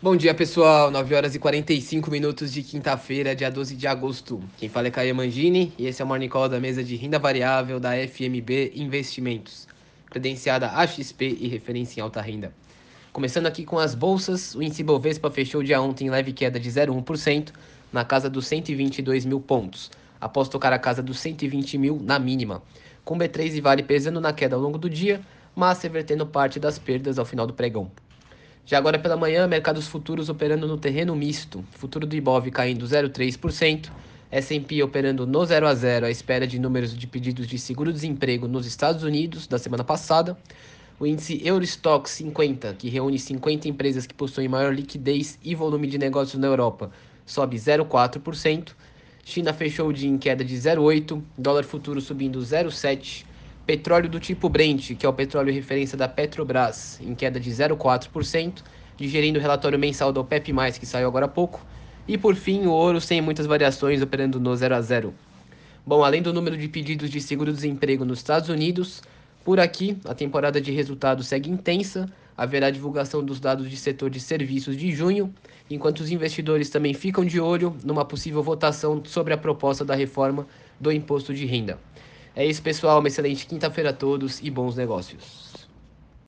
Bom dia, pessoal. 9 horas e 45 minutos de quinta-feira, dia 12 de agosto. Quem fala é Caio Mangini e esse é o Morning Call da mesa de renda variável da FMB Investimentos, credenciada AXP e referência em alta renda. Começando aqui com as bolsas, o índice Bovespa fechou dia ontem em leve queda de 0,1%, na casa dos 122 mil pontos, após tocar a casa dos 120 mil na mínima, com B3 e Vale pesando na queda ao longo do dia, mas revertendo parte das perdas ao final do pregão. Já agora pela manhã, mercados futuros operando no terreno misto. Futuro do Ibov caindo 0,3%, S&P operando no 0 a 0 à espera de números de pedidos de seguro-desemprego nos Estados Unidos da semana passada. O índice Eurostock 50, que reúne 50 empresas que possuem maior liquidez e volume de negócios na Europa, sobe 0,4%. China fechou o dia em queda de 0,8%, dólar futuro subindo 0,7%. Petróleo do tipo Brent, que é o petróleo referência da Petrobras, em queda de 0,4%, digerindo o relatório mensal do OPEP+, que saiu agora há pouco. E por fim, o ouro sem muitas variações, operando no 0 a 0. Bom, além do número de pedidos de seguro-desemprego nos Estados Unidos, por aqui a temporada de resultados segue intensa, haverá divulgação dos dados de setor de serviços de junho, enquanto os investidores também ficam de olho numa possível votação sobre a proposta da reforma do imposto de renda. É isso, pessoal. Uma excelente quinta-feira a todos e bons negócios.